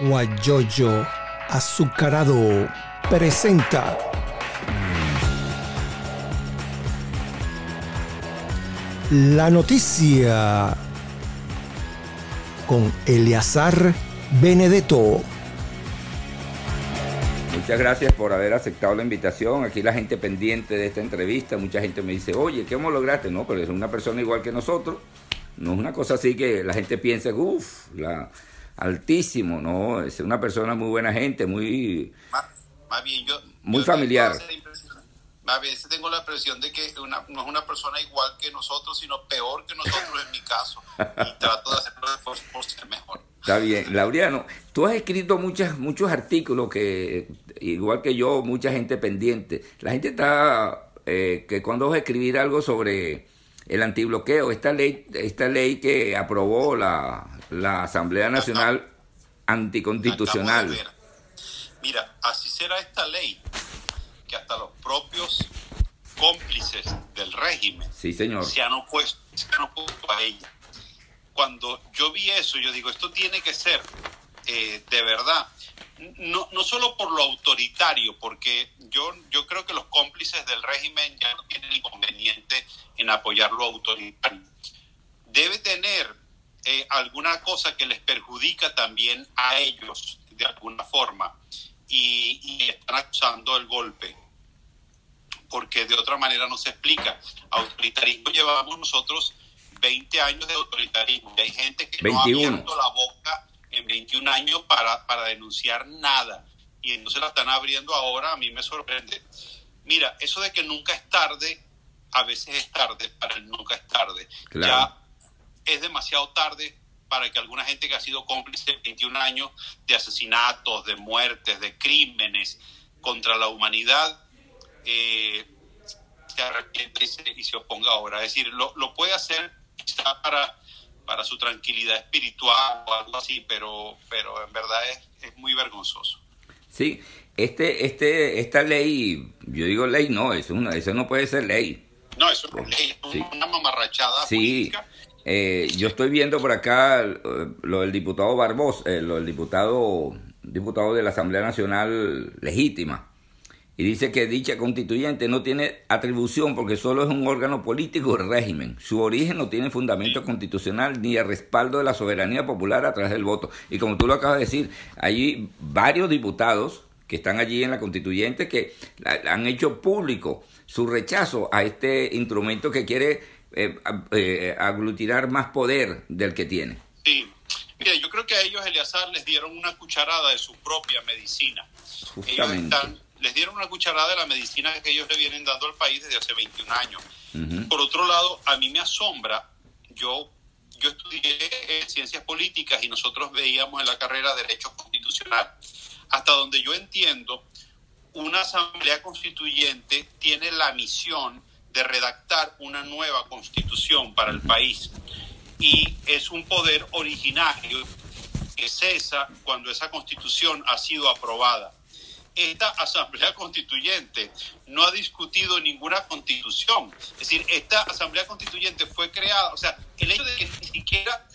Guayoyo Azucarado presenta la noticia con Eleazar Benedetto. Muchas gracias por haber aceptado la invitación. Aquí la gente pendiente de esta entrevista. Mucha gente me dice, oye, ¿cómo lograste? No, pero es una persona igual que nosotros. No es una cosa así que la gente piense, uff, altísimo, no, es una persona muy buena gente, muy... Más, bien, yo... Muy familiar. A veces tengo la impresión de que no es una persona igual que nosotros, sino peor que nosotros en mi caso. Y trato de hacerlo por ser mejor. Está bien. Laureano, tú has escrito muchas, muchos artículos que, igual que yo, mucha gente pendiente. La gente está, eh, que cuando vas a escribir algo sobre el antibloqueo, esta ley, esta ley que aprobó la, Asamblea Nacional Anticonstitucional. Mira, así será esta ley, que hasta los propios cómplices del régimen sí, señor. se han opuesto, a ella. Cuando yo vi eso, yo digo, esto tiene que ser eh, de verdad no, no solo por lo autoritario, porque yo, yo creo que los cómplices del régimen ya no tienen inconveniente en apoyar lo autoritario. Debe tener eh, alguna cosa que les perjudica también a ellos de alguna forma y, y están acusando el golpe porque de otra manera no se explica. Autoritarismo llevamos nosotros 20 años de autoritarismo y hay gente que no ha abierto la boca en 21 años para, para denunciar nada. Y entonces la están abriendo ahora, a mí me sorprende. Mira, eso de que nunca es tarde, a veces es tarde, para el nunca es tarde. Ya es demasiado tarde para que alguna gente que ha sido cómplice 21 años de asesinatos, de muertes, de crímenes contra la humanidad, eh, se arrepiente y se, oponga ahora. Es decir, lo, lo puede hacer quizá para para su tranquilidad espiritual o algo así, pero, pero en verdad es, es muy vergonzoso. Sí, este, este, esta ley, yo digo ley, no, eso, una, eso no puede ser ley. No, eso es ley, es una mamarrachada sí. Eh, yo estoy viendo por acá eh, lo del diputado Barbosa, eh, lo del diputado, diputado de la Asamblea Nacional Legítima, y dice que dicha constituyente no tiene atribución porque solo es un órgano político del régimen. Su origen no tiene fundamento constitucional ni el respaldo de la soberanía popular a través del voto. Y como tú lo acabas de decir, hay varios diputados que están allí en la constituyente que han hecho público su rechazo a este instrumento que quiere eh, eh, aglutinar más poder del que tiene. Sí, mira, yo creo que a ellos, Eleazar, les dieron una cucharada de su propia medicina. Justamente les dieron una cucharada de la medicina que ellos le vienen dando al país desde hace 21 años. Por otro lado, a mí me asombra, yo, yo estudié ciencias políticas y nosotros veíamos en la carrera Derecho Constitucional. Hasta donde yo entiendo, una asamblea constituyente tiene la misión de redactar una nueva constitución para el país. Y es un poder originario que cesa cuando esa constitución ha sido aprobada. Esta Asamblea Constituyente no ha discutido ninguna constitución. Es decir, esta Asamblea Constituyente fue creada, o sea, el hecho de que ni siquiera,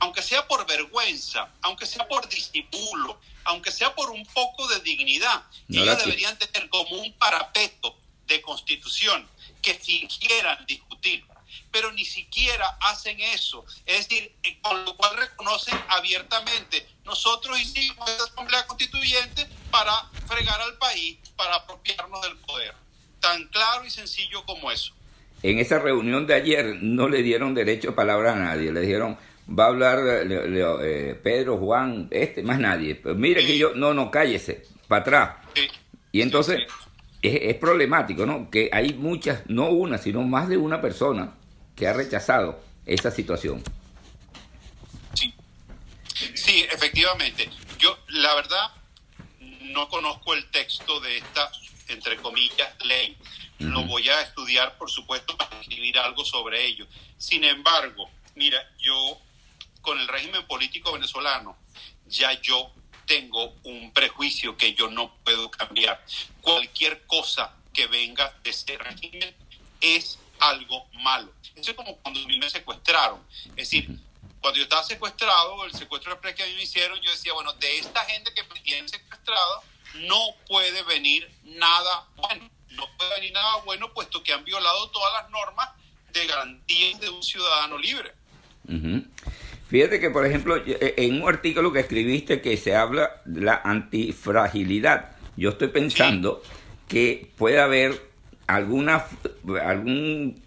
aunque sea por vergüenza, aunque sea por disimulo, aunque sea por un poco de dignidad, ellos deberían tener como un parapeto de constitución que fingieran discutir pero ni siquiera hacen eso. Es decir, eh, con lo cual reconocen abiertamente, nosotros hicimos esta asamblea constituyente para fregar al país, para apropiarnos del poder. Tan claro y sencillo como eso. En esa reunión de ayer no le dieron derecho a palabra a nadie, le dijeron, va a hablar eh, Pedro, Juan, este, más nadie. Pero mire que yo, no, no, cállese, para atrás. Y entonces es, es, problemático, ¿no? Que hay muchas, no una, sino más de una persona que ha rechazado esa situación. Sí, sí, efectivamente. Yo, la verdad, no conozco el texto de esta, entre comillas, ley. Lo voy a estudiar, por supuesto, para escribir algo sobre ello. Sin embargo, mira, yo con el régimen político venezolano, ya yo tengo un prejuicio que yo no puedo cambiar. Cualquier cosa que venga de ese régimen es algo malo. Eso es como cuando a mí me secuestraron. Es decir, Cuando yo estaba secuestrado, el secuestro que a mí me hicieron, yo decía, bueno, de esta gente que me tienen secuestrado, no puede venir nada bueno. No puede venir nada bueno, puesto que han violado todas las normas de garantía de un ciudadano libre. Fíjate que, por ejemplo, eh, en un artículo que escribiste que se habla de la antifragilidad, yo estoy pensando que puede haber alguna algún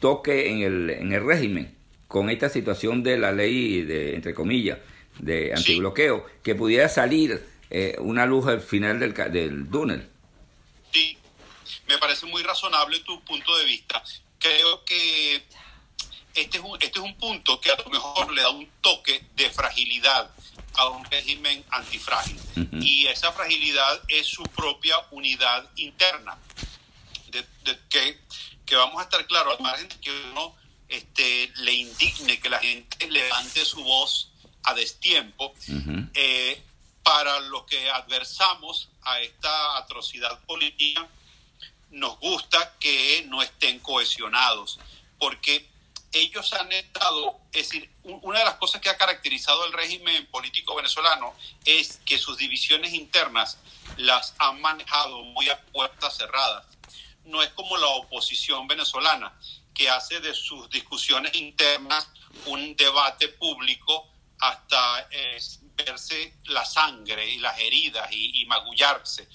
toque en el, en el régimen con esta situación de la ley de entre comillas de antibloqueo que pudiera salir eh, una luz al final del, del túnel. Sí, me parece muy razonable tu punto de vista. Creo que este es un, este es un punto que a lo mejor le da un toque de fragilidad a un régimen antifrágil. Y esa fragilidad es su propia unidad interna. De, que, que, vamos a estar claros, al margen que uno este, le indigne que la gente levante su voz a destiempo, eh, para los que adversamos a esta atrocidad política, nos gusta que no estén cohesionados, porque ellos han estado, es decir, una de las cosas que ha caracterizado el régimen político venezolano es que sus divisiones internas las han manejado muy a puertas cerradas. No es como la oposición venezolana, que hace de sus discusiones internas un debate público hasta eh, verse la sangre y las heridas y, magullarse.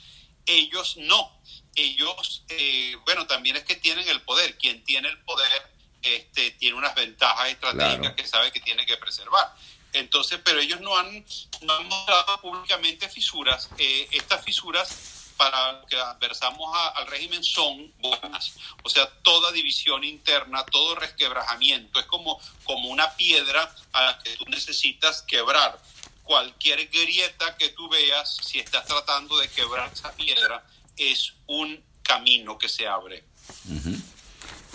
Ellos no. Ellos, eh, bueno, también es que tienen el poder. Quien tiene el poder este, tiene unas ventajas estratégicas que sabe que tiene que preservar. Entonces, pero ellos no han, no han mostrado públicamente fisuras. Eh, estas fisuras para lo que adversamos al régimen son buenas. O sea, toda división interna, todo resquebrajamiento es como, como una piedra a la que tú necesitas quebrar. Cualquier grieta que tú veas, si estás tratando de quebrar esa piedra, es un camino que se abre.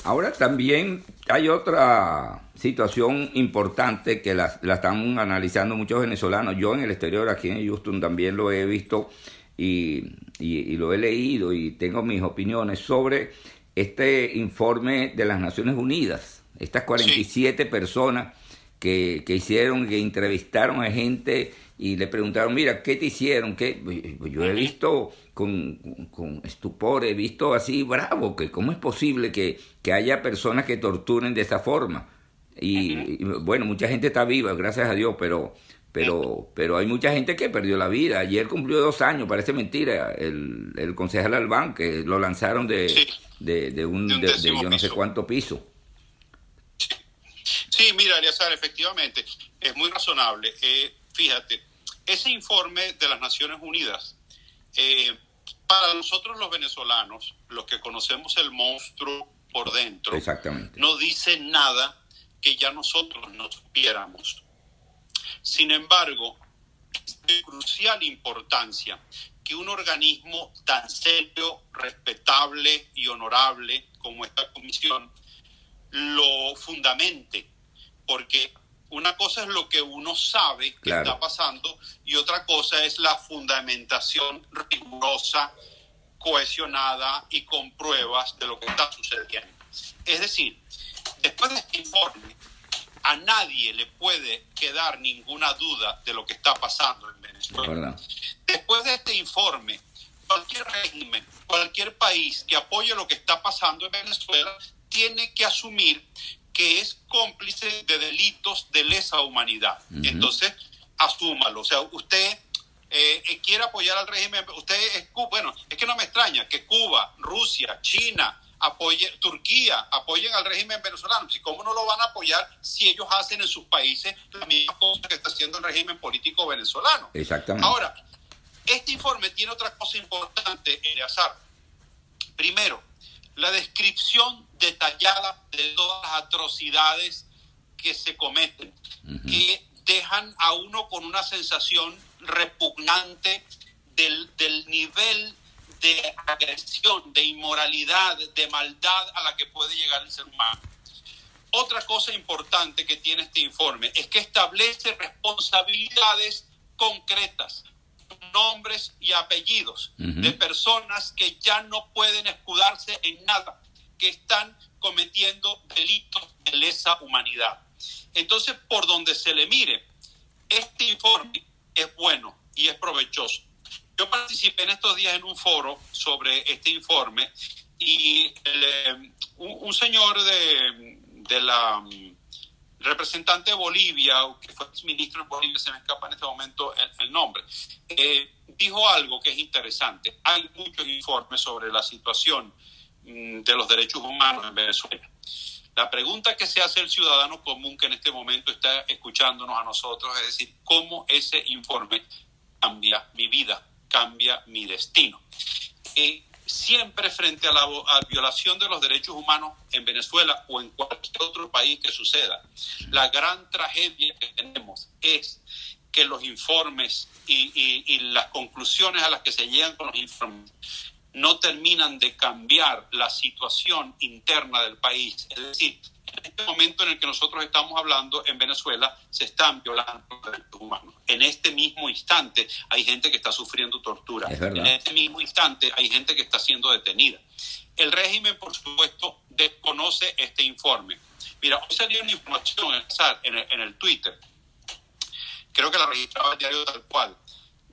Ahora también hay otra situación importante que la, están analizando muchos venezolanos. Yo en el exterior, aquí en Houston, también lo he visto y, lo he leído y tengo mis opiniones sobre este informe de las Naciones Unidas. Estas 47 personas que, que hicieron, que entrevistaron a gente y le preguntaron, mira, ¿qué te hicieron? ¿Qué? Pues yo he visto con, con, estupor, he visto así bravo, que cómo es posible que, que haya personas que torturen de esa forma. Y, bueno, mucha gente está viva, gracias a Dios, pero pero pero hay mucha gente que perdió la vida. Ayer cumplió dos años, parece mentira, el, el concejal Albán, que lo lanzaron de, de, un, de, yo no sé cuánto piso. Sí, mira, Eliazar, efectivamente, es muy razonable. Eh, fíjate, ese informe de las Naciones Unidas, eh, para nosotros los venezolanos, los que conocemos el monstruo por dentro, Exactamente. no dice nada que ya nosotros no supiéramos. Sin embargo, es de crucial importancia que un organismo tan serio, respetable y honorable como esta comisión lo fundamente, porque una cosa es lo que uno sabe que está pasando y otra cosa es la fundamentación rigurosa, cohesionada y con pruebas de lo que está sucediendo. Es decir, después de este informe, a nadie le puede quedar ninguna duda de lo que está pasando en Venezuela. Después de este informe, cualquier régimen, cualquier país que apoye lo que está pasando en Venezuela, tiene que asumir que es cómplice de delitos de lesa humanidad. Entonces, asúmalo. O sea, usted eh, eh, quiere apoyar al régimen, usted es bueno, es que no me extraña que Cuba, Rusia, China, apoye, Turquía apoyen al régimen venezolano. ¿Y cómo no lo van a apoyar si ellos hacen en sus países la misma cosa que está haciendo el régimen político venezolano? Exactamente. Ahora, este informe tiene otra cosa importante, Eleazar. Primero, la descripción detallada de todas las atrocidades que se cometen, que dejan a uno con una sensación repugnante del, del nivel de agresión, de inmoralidad, de maldad a la que puede llegar el ser humano. Otra cosa importante que tiene este informe es que establece responsabilidades concretas, nombres y apellidos de personas que ya no pueden escudarse en nada, que están cometiendo delitos de lesa humanidad. Entonces, por donde se le mire, este informe es bueno y es provechoso. Yo participé en estos días en un foro sobre este informe y eh, un, señor de, de la representante de Bolivia, que fue ministro de Bolivia, se me escapa en este momento el, nombre, eh, dijo algo que es interesante. Hay muchos informes sobre la situación mm, de los derechos humanos en Venezuela. La pregunta que se hace el ciudadano común que en este momento está escuchándonos a nosotros es decir, ¿cómo ese informe cambia mi vida, cambia mi destino? Eh, siempre frente a la violación de los derechos humanos en Venezuela o en cualquier otro país que suceda, la gran tragedia que tenemos es que los informes y, las conclusiones a las que se llegan con los informes no terminan de cambiar la situación interna del país. Es decir, en este momento en el que nosotros estamos hablando en Venezuela se están violando los derechos humanos. En este mismo instante hay gente que está sufriendo tortura. En este mismo instante hay gente que está siendo detenida. El régimen, por supuesto, desconoce este informe. Mira, hoy salió una información en el, en el Twitter, creo que la registraba el diario tal cual,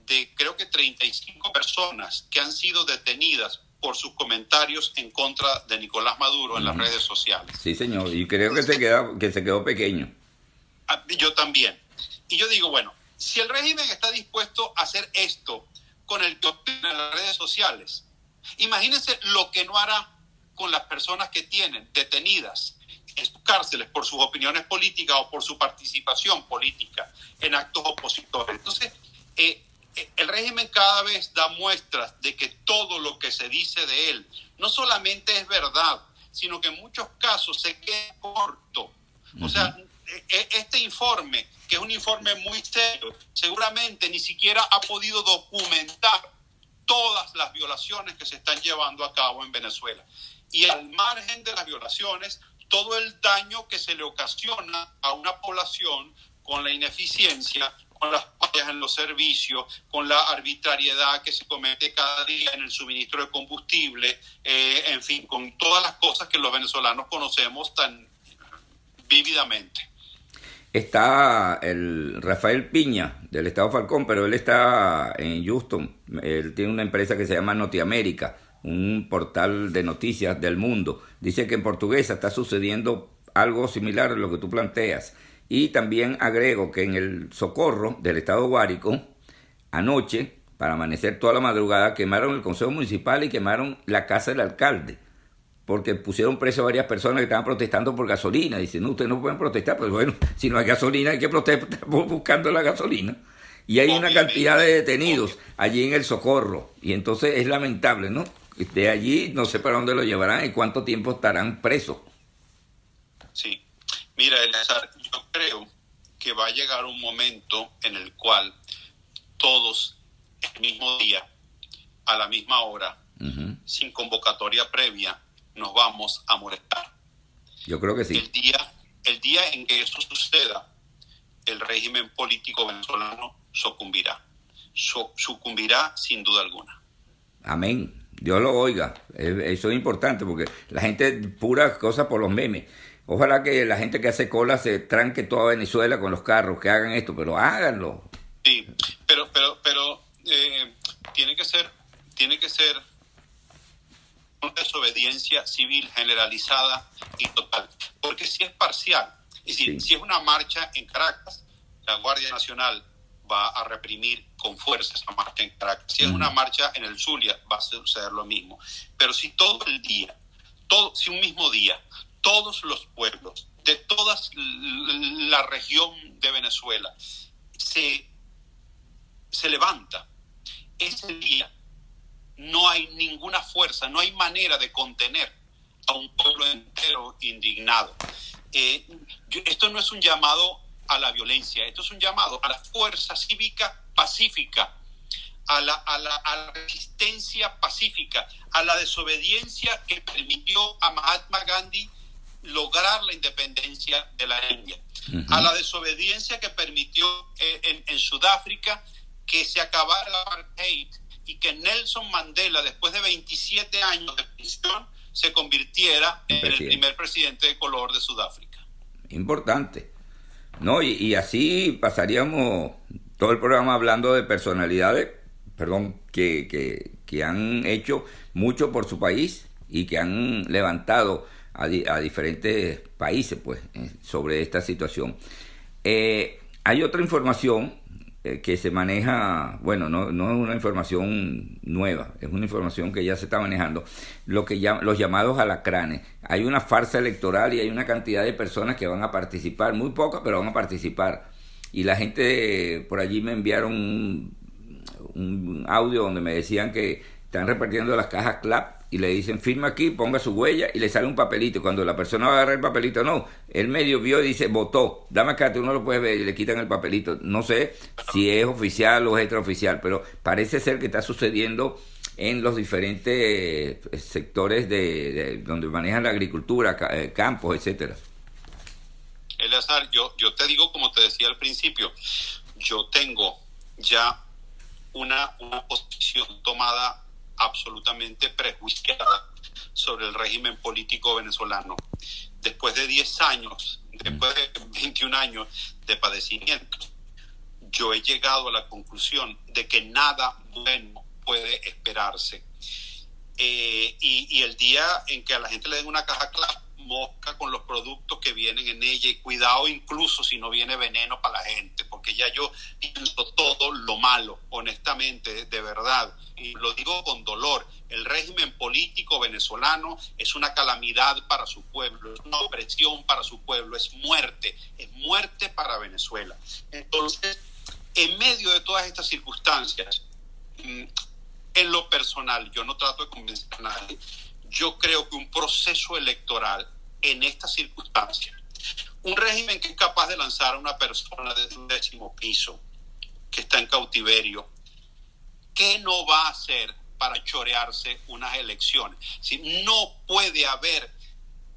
de creo que 35 personas que han sido detenidas por sus comentarios en contra de Nicolás Maduro en las redes sociales. Sí, señor, y creo que se, quedó, que se quedó pequeño. Ah, yo también. Y yo digo, bueno, si el régimen está dispuesto a hacer esto con el que opina en las redes sociales, imagínense lo que no hará con las personas que tienen detenidas en sus cárceles por sus opiniones políticas o por su participación política en actos opositores. Entonces, eh, el régimen cada vez da muestras de que todo lo que se dice de él no solamente es verdad, sino que en muchos casos se queda corto. O sea, e, e, este informe, que es un informe muy serio, seguramente ni siquiera ha podido documentar todas las violaciones que se están llevando a cabo en Venezuela. Y al margen de las violaciones, todo el daño que se le ocasiona a una población con la ineficiencia, con las fallas en los servicios, con la arbitrariedad que se comete cada día en el suministro de combustible, eh, en fin, con todas las cosas que los venezolanos conocemos tan vívidamente. Está el Rafael Piña del Estado Falcón, pero él está en Houston. Él tiene una empresa que se llama Notiamérica, un portal de noticias del mundo. Dice que en portuguesa está sucediendo algo similar a lo que tú planteas y también agrego que en el Socorro del Estado Guárico, anoche, para amanecer toda la madrugada, quemaron el Consejo Municipal y quemaron la casa del alcalde, porque pusieron preso a varias personas que estaban protestando por gasolina. Dicen, no, ustedes no pueden protestar, pues bueno, si no hay gasolina hay que protestar buscando la gasolina. Y hay una cantidad de detenidos allí en el Socorro, y entonces es lamentable, ¿no? De allí no sé para dónde lo llevarán y cuánto tiempo estarán presos. Sí, Mira, Eleazar, yo creo que va a llegar un momento en el cual todos el mismo día, a la misma hora, sin convocatoria previa, nos vamos a molestar. Yo creo que sí. El día, el día en que eso suceda, el régimen político venezolano sucumbirá. sucumbirá sin duda alguna. Amén. Dios lo oiga. Eso es importante porque la gente pura cosa por los memes. Ojalá que la gente que hace cola se tranque toda Venezuela con los carros, que hagan esto, pero háganlo. Sí, pero, pero, pero eh, tiene que ser, tiene que ser una desobediencia civil generalizada y total, porque si es parcial, es decir, si es una marcha en Caracas, la Guardia Nacional va a reprimir con fuerza esa marcha en Caracas. Si es una marcha en el Zulia, va a suceder lo mismo. Pero si todo el día, todo, si un mismo día, todos los pueblos de toda la región de Venezuela se, se levanta, ese día no hay ninguna fuerza, no hay manera de contener a un pueblo entero indignado. Eh, esto no es un llamado a la violencia, esto es un llamado a la fuerza cívica pacífica, a la, a la, a la resistencia pacífica, a la desobediencia que permitió a Mahatma Gandhi lograr la independencia de la India, a la desobediencia que permitió eh, en, Sudáfrica que se acabara el apartheid y que Nelson Mandela, después de 27 años de prisión, se convirtiera en el primer presidente de color de Sudáfrica. Importante. No, y, y así pasaríamos todo el programa hablando de personalidades, perdón, que, que, que han hecho mucho por su país y que han levantado a, di- a diferentes países pues sobre esta situación. Eh, hay otra información eh, que se maneja, bueno, no, no es una información nueva, es una información que ya se está manejando, lo que llam- los llamados alacranes. Hay una farsa electoral y hay una cantidad de personas que van a participar, muy pocas, pero van a participar. Y la gente por allí me enviaron un, un audio donde me decían que están repartiendo las cajas CLAP y le dicen firma aquí, ponga su huella y le sale un papelito. Cuando la persona va a agarrar el papelito, no, él medio vio y dice votó, dame acá, tú no lo puedes ver y le quitan el papelito. No sé si es oficial o es extraoficial, pero parece ser que está sucediendo en los diferentes eh, sectores de, de donde manejan la agricultura, eh, campos, etcétera. Eleazar, yo, yo te digo como te decía al principio, yo tengo ya una posición tomada absolutamente prejuiciada sobre el régimen político venezolano. Después de 10 años, después de 21 años de padecimiento, yo he llegado a la conclusión de que nada bueno puede esperarse. Eh, y, y el día en que a la gente le den una caja clara, mosca con los productos que vienen en ella y cuidado incluso si no viene veneno para la gente, porque ya yo pienso todo lo malo, honestamente, de verdad, y lo digo con dolor, el régimen político venezolano es una calamidad para su pueblo, es una opresión para su pueblo, es muerte, es muerte para Venezuela. Entonces, en medio de todas estas circunstancias, mm, en lo personal, yo no trato de convencer a nadie, yo creo que un proceso electoral en estas circunstancias, un régimen que es capaz de lanzar a una persona desde un décimo piso, que está en cautiverio, ¿qué no va a hacer para chorearse unas elecciones? Si no puede haber,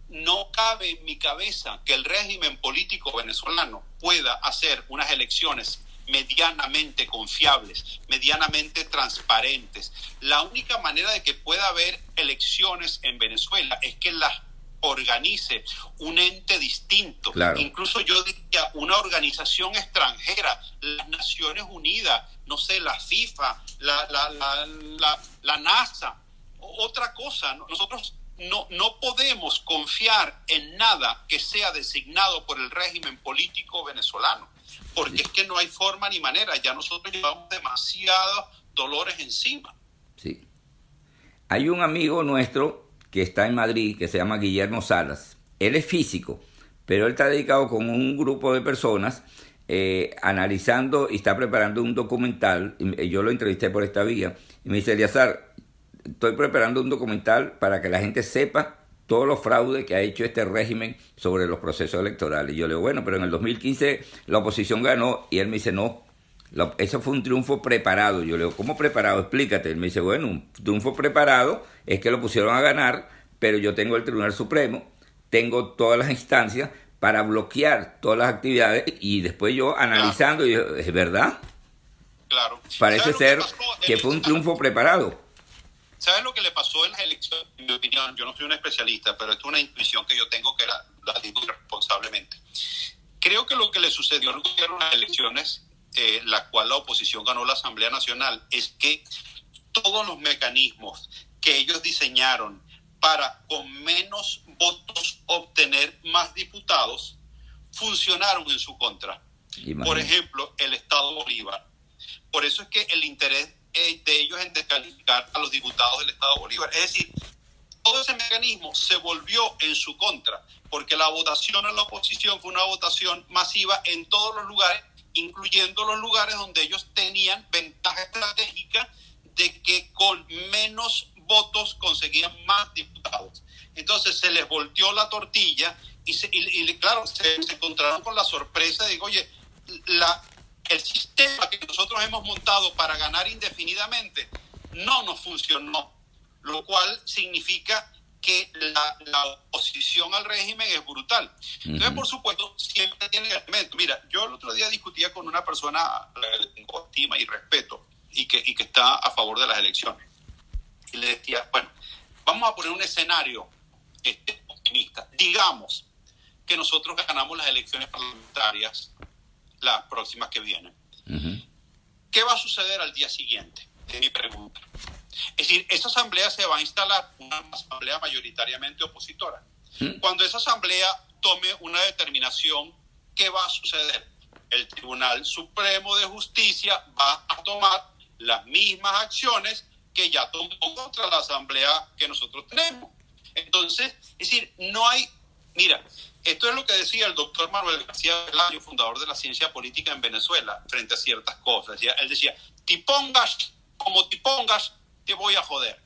no cabe en mi cabeza que el régimen político venezolano pueda hacer unas elecciones medianamente confiables, medianamente transparentes. La única manera de que pueda haber elecciones en Venezuela es que las organice un ente distinto, Claro. incluso yo diría una organización extranjera, las Naciones Unidas, no sé, la FIFA, la, la, la, la, NASA, otra cosa, ¿no? nosotros no, no podemos confiar en nada que sea designado por el régimen político venezolano, porque es que no hay forma ni manera, ya nosotros llevamos demasiados dolores encima. Sí. Hay un amigo nuestro que está en Madrid, que se llama Guillermo Salas. Él es físico, pero él está dedicado con un grupo de personas eh, analizando y está preparando un documental. Yo lo entrevisté por esta vía. Y me dice, Eliazar, estoy preparando un documental para que la gente sepa todos los fraudes que ha hecho este régimen sobre los procesos electorales. Y yo le digo, bueno, pero en el 2015 la oposición ganó y él me dice, no, la- eso fue un triunfo preparado. Yo le digo, ¿cómo preparado? Explícate. Él me dice, bueno, un triunfo preparado es que lo pusieron a ganar, pero yo tengo el Tribunal Supremo, tengo todas las instancias para bloquear todas las actividades y después yo analizando, y yo, ¿es verdad? Claro. Parece ¿Sabes lo ser que fue un triunfo preparado. ¿Sabes lo que le pasó en las elecciones? En mi opinión, yo no soy un especialista, pero esto es una intuición que yo tengo que la, la digo responsablemente. Creo que lo que le sucedió al gobierno en las elecciones, eh, la cual la oposición ganó la Asamblea Nacional, es que todos los mecanismos que ellos diseñaron para con menos votos obtener más diputados funcionaron en su contra. Por Imagínate. ejemplo, el Estado Bolívar. Por eso es que el interés eh, de ellos en descalificar a los diputados del Estado Bolívar. Es decir, todo ese mecanismo se volvió en su contra, porque la votación en la oposición fue una votación masiva en todos los lugares, incluyendo los lugares donde ellos tenían ventaja estratégica de que con menos votos conseguían más diputados. Entonces se les volteó la tortilla y, se- y- y, claro, se, se encontraron con la sorpresa de, oye, la, el sistema que nosotros hemos montado para ganar indefinidamente no nos funcionó, lo cual significa que la, la oposición al régimen es brutal. Entonces, Ujú. por supuesto, siempre tiene elementos. Mira, yo el otro día discutía con una persona a la que tengo estima y respeto y que, y que está a favor de las elecciones. Y le decía, bueno, vamos a poner un escenario este, optimista. Digamos que nosotros ganamos las elecciones parlamentarias, las próximas que vienen. ¿Qué va a suceder al día siguiente? Es mi pregunta. Es decir, esa asamblea se va a instalar, una asamblea mayoritariamente opositora. Cuando esa asamblea tome una determinación, ¿qué va a suceder? El Tribunal Supremo de Justicia va a tomar las mismas acciones que ya tomó contra la asamblea que nosotros tenemos. Entonces, es decir, no hay, mira, esto es lo que decía el doctor Manuel García Velayo, fundador de la ciencia política en Venezuela, frente a ciertas cosas. Él decía, te pongas como te pongas, te voy a joder.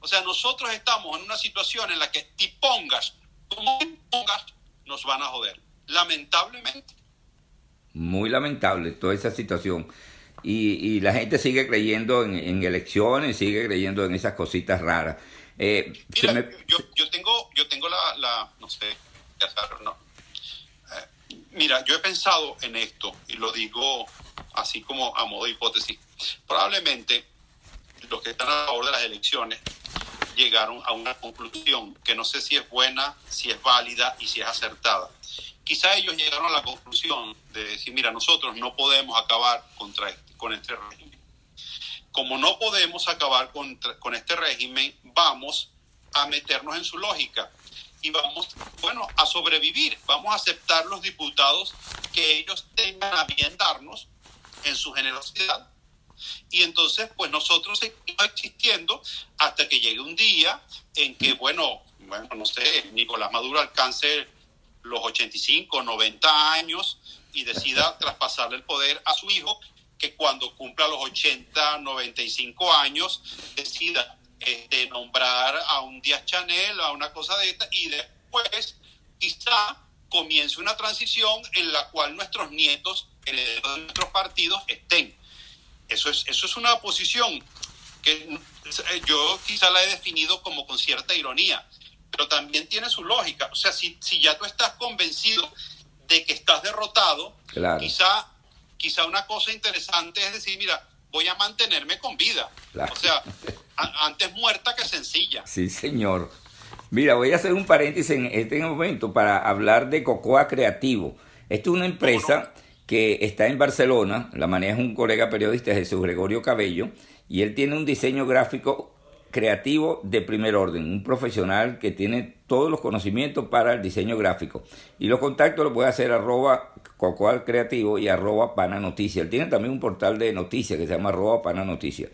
O sea, nosotros estamos en una situación en la que te pongas como te pongas, nos van a joder. Lamentablemente. Muy lamentable toda esa situación. Y, la gente sigue creyendo en, elecciones, sigue creyendo en esas cositas raras. Eh, Mira, yo, yo, tengo, yo tengo la, no sé, no. Eh, mira, yo he pensado en esto y lo digo así como a modo de hipótesis. Probablemente los que están a favor de las elecciones llegaron a una conclusión que no sé si es buena, si es válida y si es acertada. Quizá ellos llegaron a la conclusión de decir, mira, nosotros no podemos acabar contra este, con este régimen. Como no podemos acabar con, con este régimen, vamos a meternos en su lógica y vamos, bueno, a sobrevivir. Vamos a aceptar los diputados que ellos tengan a bien darnos en su generosidad y entonces, pues nosotros seguimos existiendo hasta que llegue un día en que, bueno, bueno, no sé, Nicolás Maduro alcance los 85, 90 años y decida traspasarle el poder a su hijo, que cuando cumpla los 80, 95 años, decida este, nombrar a un Díaz Chanel, a una cosa de esta, y después quizá comience una transición en la cual nuestros nietos, herederos de nuestros partidos, estén. Eso es, eso es una posición que eh, yo quizá la he definido como con cierta ironía, pero también tiene su lógica. O sea, si, si ya tú estás convencido de que estás derrotado, quizá, quizá una cosa interesante es decir, mira, voy a mantenerme con vida. O sea, antes muerta que sencilla. Sí, señor. Mira, voy a hacer un paréntesis en este momento para hablar de Cocoa Creativo. Esto es una empresa que está en Barcelona, la maneja un colega periodista, Jesús Gregorio Cabello, y él tiene un diseño gráfico creativo de primer orden, un profesional que tiene todos los conocimientos para el diseño gráfico. Y los contactos los puede hacer arroba cocoal creativo y arroba pana. Él tiene también un portal de noticias que se llama arroba pana noticia.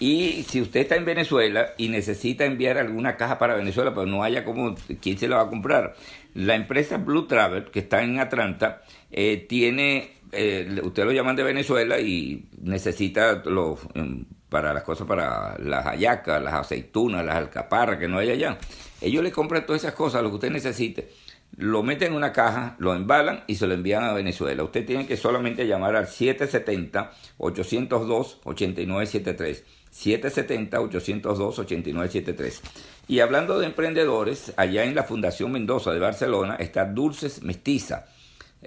Y si usted está en Venezuela y necesita enviar alguna caja para Venezuela, pero no haya como, ¿quién se la va a comprar? La empresa Blue Travel, que está en Atlanta, eh, tiene, eh, usted lo llaman de Venezuela y necesita los, em, para las cosas, para las hallacas, las aceitunas, las alcaparras que no hay allá. Ellos le compran todas esas cosas, lo que usted necesite, lo meten en una caja, lo embalan y se lo envían a Venezuela. Usted tiene que solamente llamar al 770-802-8973. 770-802-8973. Y hablando de emprendedores, allá en la Fundación Mendoza de Barcelona está Dulces Mestiza.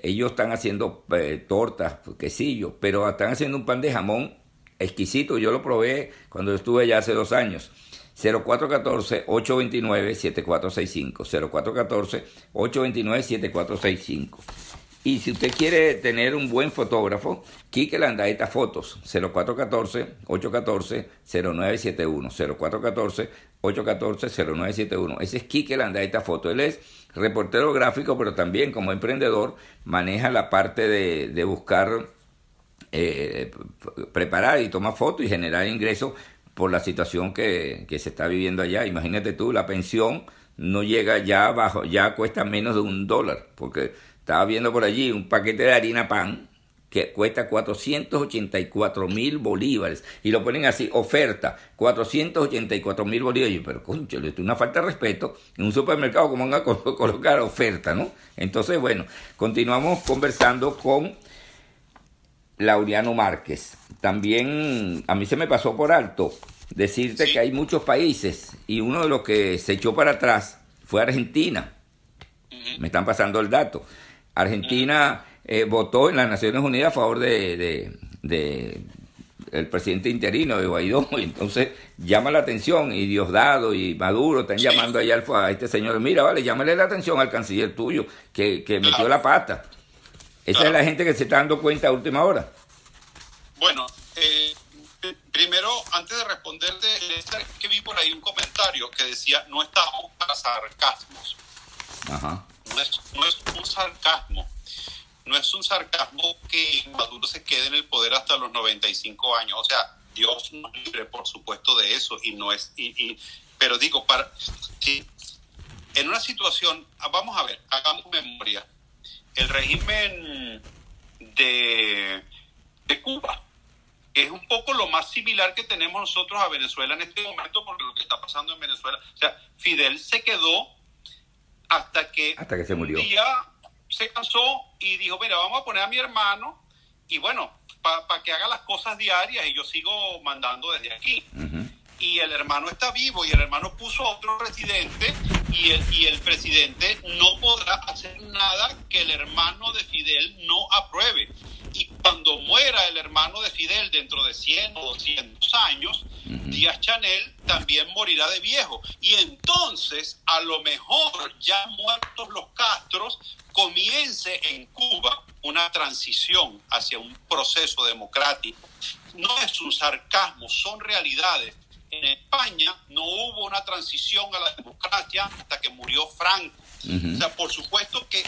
Ellos están haciendo eh, tortas, quesillos, pero están haciendo un pan de jamón exquisito. Yo lo probé cuando estuve allá hace dos años. 0414-829-7465. 0414-829-7465. Y si usted quiere tener un buen fotógrafo, Kike Landaeta Fotos, 0414-814-0971. 0414-814-0971. Ese es Kike Landaeta Fotos. Él es reportero gráfico, pero también como emprendedor maneja la parte de, buscar, eh, preparar y tomar fotos y generar ingresos por la situación que, que se está viviendo allá. Imagínate tú, la pensión no llega ya abajo, ya cuesta menos de un dólar, porque estaba viendo por allí un paquete de harina pan que cuesta 484 mil bolívares y lo ponen así, oferta, 484 mil bolívares. pero concho, es una falta de respeto en un supermercado como van a colocar oferta, ¿no? Entonces, bueno, continuamos conversando con Laureano Márquez. También a mí se me pasó por alto decirte que hay muchos países y uno de los que se echó para atrás fue Argentina. Me están pasando el dato. Argentina eh, votó en las Naciones Unidas a favor de, el presidente interino de Guaidó, y entonces llama la atención y Diosdado y Maduro están llamando allá a este señor, mira, vale, llámale la atención al canciller tuyo que, que metió la pata. Esa es la gente que se está dando cuenta a última hora. Bueno, eh, primero, antes de responderte, que vi por ahí un comentario que decía, no estamos para sarcasmos. Ajá. No es, no es un sarcasmo no es un sarcasmo que Maduro se quede en el poder hasta los 95 años. O sea, Dios nos libre, por supuesto, de eso. Y no es. Y, pero digo, para, si, en una situación, vamos a ver, hagamos memoria. El régimen de, de Cuba, que es un poco lo más similar que tenemos nosotros a Venezuela en este momento, porque lo que está pasando en Venezuela. O sea, Fidel se quedó hasta que, hasta que se murió. un día se cansó y dijo, mira, vamos a poner a mi hermano y bueno, para que haga las cosas diarias y yo sigo mandando desde aquí. Y el hermano está vivo y el hermano puso a otro presidente y el, y el presidente no podrá hacer nada que el hermano de Fidel no apruebe. Y cuando muera el hermano de Fidel dentro de 100 o 200 años, Díaz Chanel también morirá de viejo. Y entonces, a lo mejor, ya muertos los Castros, comience en Cuba una transición hacia un proceso democrático. No es un sarcasmo, son realidades. En España no hubo una transición a la democracia hasta que murió Franco. O sea, por supuesto que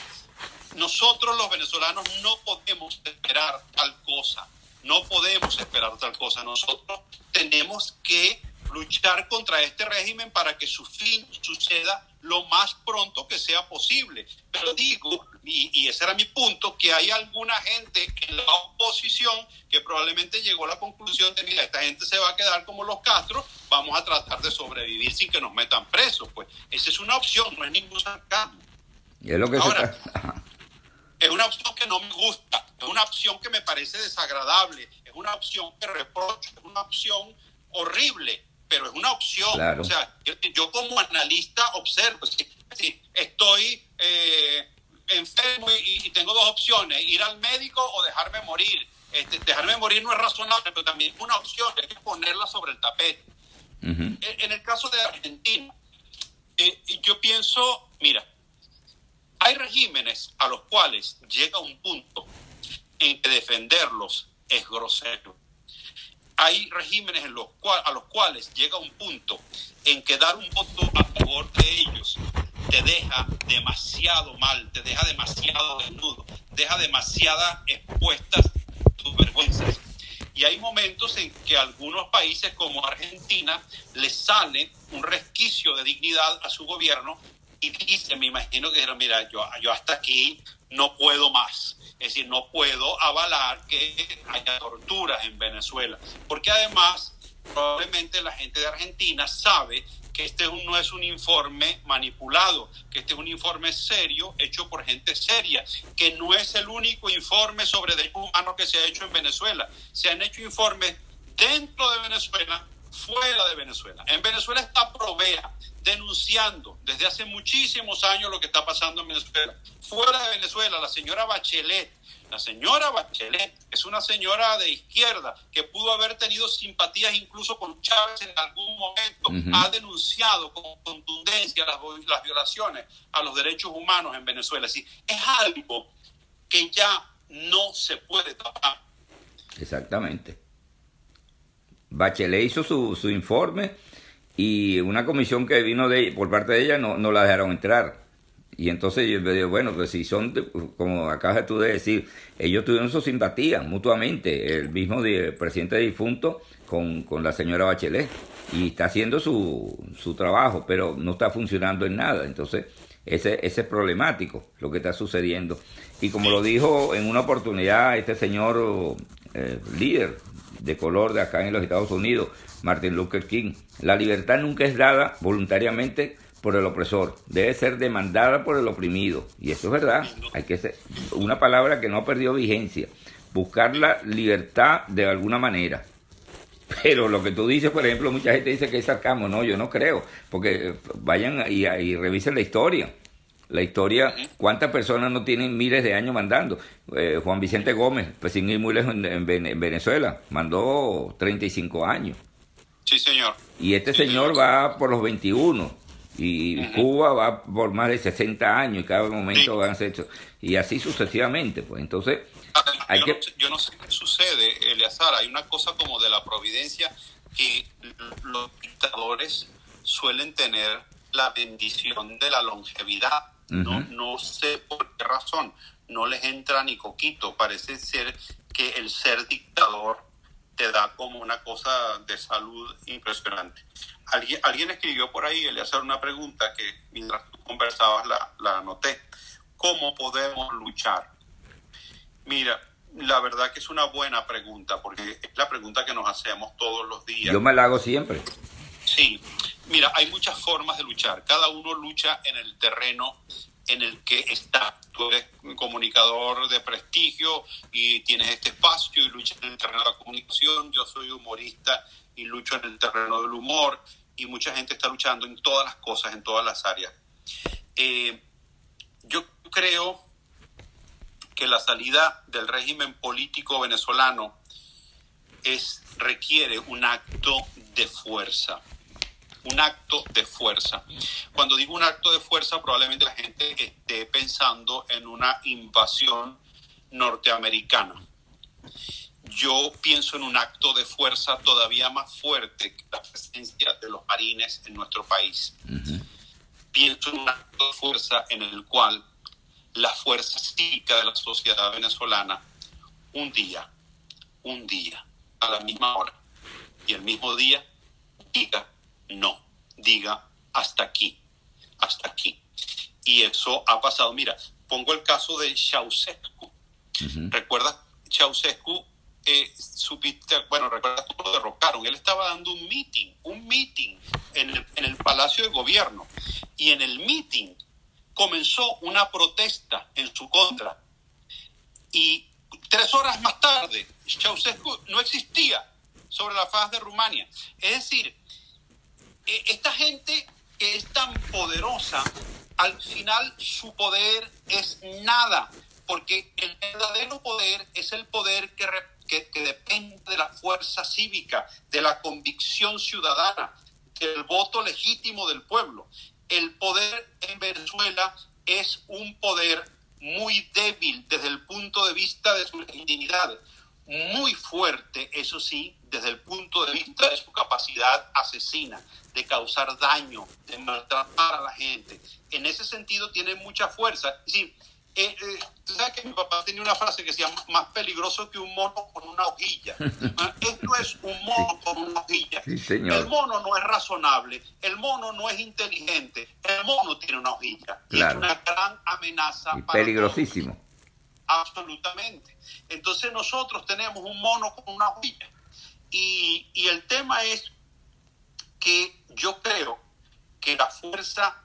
nosotros los venezolanos no podemos esperar tal cosa. No podemos esperar tal cosa. Nosotros tenemos que luchar contra este régimen para que su fin suceda lo más pronto que sea posible. Pero digo, y, ese era mi punto, que hay alguna gente en la oposición que probablemente llegó a la conclusión de, mira, esta gente se va a quedar como los Castro, vamos a tratar de sobrevivir sin que nos metan presos. Pues esa es una opción, no es ningún sarcasmo. Y es lo que Ahora, es una opción que no me gusta, es una opción que me parece desagradable, es una opción que reprocho, es una opción horrible pero es una opción. O sea, yo, como analista observo, si, estoy eh, enfermo y, tengo dos opciones, ir al médico o dejarme morir. Este, dejarme morir no es razonable, pero también es una opción, hay que ponerla sobre el tapete. en, el caso de Argentina, eh, yo pienso, mira, hay regímenes a los cuales llega un punto en que defenderlos es grosero hay regímenes a los cuales llega un punto en que dar un voto a favor de ellos te deja demasiado mal, te deja demasiado desnudo, deja demasiadas expuestas tus vergüenzas. Y hay momentos en que algunos países como Argentina les sale un resquicio de dignidad a su gobierno y dicen, me imagino que dijeron, mira, yo hasta aquí no puedo más es decir, no puedo avalar que haya torturas en Venezuela, porque además probablemente la gente de Argentina sabe que este no es un informe manipulado, que este es un informe serio hecho por gente seria, que no es el único informe sobre derechos humanos que se ha hecho en Venezuela. Se han hecho informes dentro de Venezuela, fuera de Venezuela. En Venezuela está Provea denunciando desde hace muchísimos años lo que está pasando en Venezuela. Fuera de Venezuela, la señora Bachelet, la señora Bachelet es una señora de izquierda que pudo haber tenido simpatías incluso con Chávez en algún momento. Ha denunciado con contundencia las, las, violaciones a los derechos humanos en Venezuela. es algo que ya no se puede tapar. Exactamente. Bachelet hizo su, su informe y una comisión que vino de por parte de ella no, no la dejaron entrar. Y entonces yo le digo, bueno, pues si son, como acabas tú de decir, ellos tuvieron su simpatía mutuamente, el mismo presidente difunto con, con, la señora Bachelet, y está haciendo su, su trabajo, pero no está funcionando en nada. Entonces, ese, ese es problemático lo que está sucediendo. Y como lo dijo en una oportunidad este señor eh, líder de color de acá en los Estados Unidos, Martin Luther King. La libertad nunca es dada voluntariamente por el opresor, debe ser demandada por el oprimido. Y eso es verdad, hay que ser una palabra que no perdió vigencia, buscar la libertad de alguna manera. Pero lo que tú dices, por ejemplo, mucha gente dice que es sarcasmo, no, yo no creo, porque vayan y, y revisen la historia. la historia, ¿cuántas personas no tienen miles de años mandando? Eh, Juan Vicente Gómez, pues sin ir muy lejos en, Venezuela, mandó 35 años. Sí, señor. Y este señor va por los 21 y Cuba va por más de 60 años y cada momento van a ser y así sucesivamente, pues. Entonces hay yo, que... no, yo no sé qué sucede, Eleazar, hay una cosa como de la providencia que los dictadores suelen tener la bendición de la longevidad no, no sé por qué razón, no les entra ni coquito. Parece ser que el ser dictador te da como una cosa de salud impresionante. Alguien, alguien escribió por ahí, le hacer una pregunta que mientras tú conversabas la, la anoté. ¿Cómo podemos luchar? Mira, la verdad que es una buena pregunta, porque es la pregunta que nos hacemos todos los días. Yo me la hago siempre. Sí, Mira, hay muchas formas de luchar. Cada uno lucha en el terreno en el que está. Tú eres un comunicador de prestigio y tienes este espacio y luchas en el terreno de la comunicación. Yo soy humorista y lucho en el terreno del humor y mucha gente está luchando en todas las cosas, en todas las áreas. Eh, yo creo que la salida del régimen político venezolano es, requiere un acto de fuerza un acto de fuerza. Cuando digo un acto de fuerza, probablemente la gente esté pensando en una invasión norteamericana. Yo pienso en un acto de fuerza todavía más fuerte que la presencia de los marines en nuestro país. Pienso en un acto de fuerza en el cual la fuerza cívica de la sociedad venezolana un día, un día, a la misma hora y el mismo día, diga no, diga hasta aquí, hasta aquí. Y eso ha pasado. Mira, pongo el caso de Ceausescu. ¿Recuerdas? Ceausescu, eh, supiste, bueno, recuerdas cómo lo derrocaron. Él estaba dando un meeting, un meeting en el, en el Palacio de Gobierno. Y en el meeting comenzó una protesta en su contra. Y tres horas más tarde, Ceausescu no existía sobre la faz de Rumania. Es decir, esta gente que es tan poderosa, al final su poder es nada, porque el verdadero poder es el poder que, que, depende de la fuerza cívica, de la convicción ciudadana, del voto legítimo del pueblo. El poder en Venezuela es un poder muy débil desde el punto de vista de su legitimidad, muy fuerte, eso sí, desde el punto de vista de su capacidad asesina de causar daño, de maltratar a la gente. En ese sentido tiene mucha fuerza. Es decir, eh, eh, tú sabes que mi papá tenía una frase que decía, más peligroso que un mono con una hojilla. Ah, esto es un mono con una hojilla. El mono no es razonable, el mono no es inteligente, el mono tiene una hojilla. Y es una gran amenaza. peligrosísimo. Absolutamente. Entonces nosotros tenemos un mono con una hojilla. Y, y el tema es que yo creo que la fuerza,